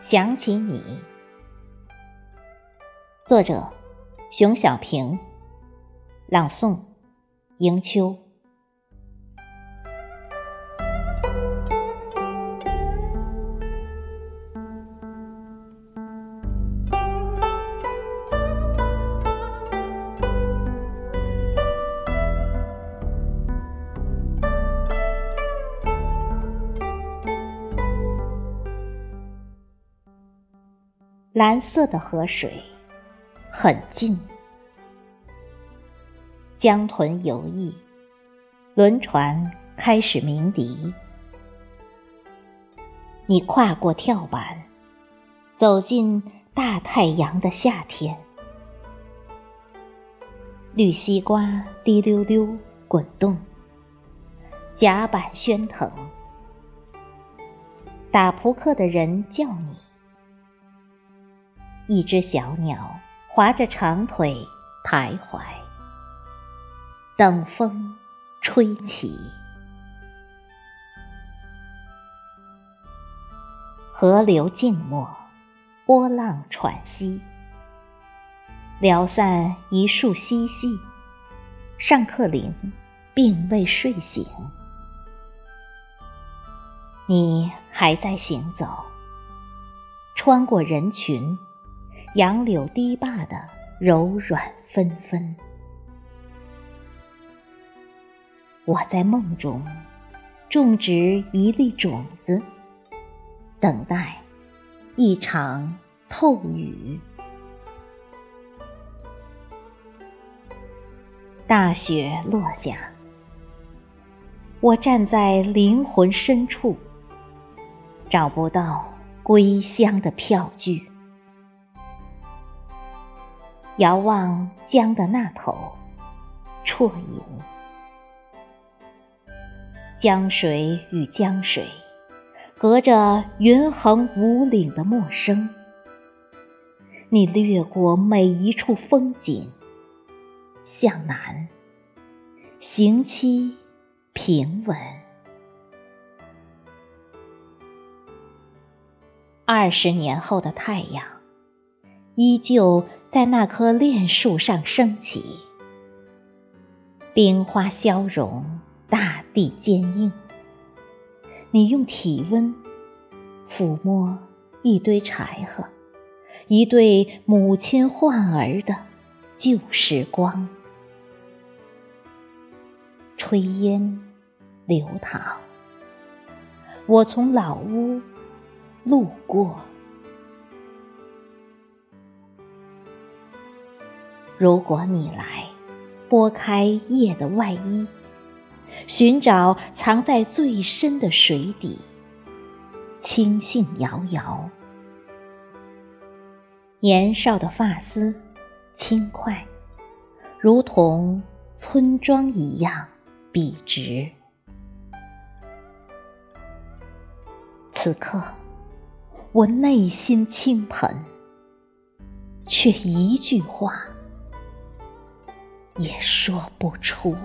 想起你，作者熊小平，朗诵迎秋。蓝色的河水很近，江豚游弋，轮船开始鸣笛。你跨过跳板，走进大太阳的夏天。绿西瓜滴溜溜滚动，甲板喧腾，打扑克的人叫你。一只小鸟划着长腿徘徊，等风吹起。河流静默，波浪喘息，撩散一树嬉戏。上课铃并未睡醒，你还在行走，穿过人群。杨柳堤坝的柔软纷纷，我在梦中种植一粒种子，等待一场透雨。大雪落下，我站在灵魂深处，找不到归乡的票据。遥望江的那头，啜饮。江水与江水，隔着云横五岭的陌生。你掠过每一处风景，向南，行期平稳。二十年后的太阳，依旧。在那棵恋树上升起，冰花消融，大地坚硬。你用体温抚摸一堆柴禾，一对母亲唤儿的旧时光。炊烟流淌，我从老屋路过。如果你来，拨开夜的外衣，寻找藏在最深的水底，轻信摇摇，年少的发丝轻快，如同村庄一样笔直。此刻，我内心倾盆，却一句话。也说不出。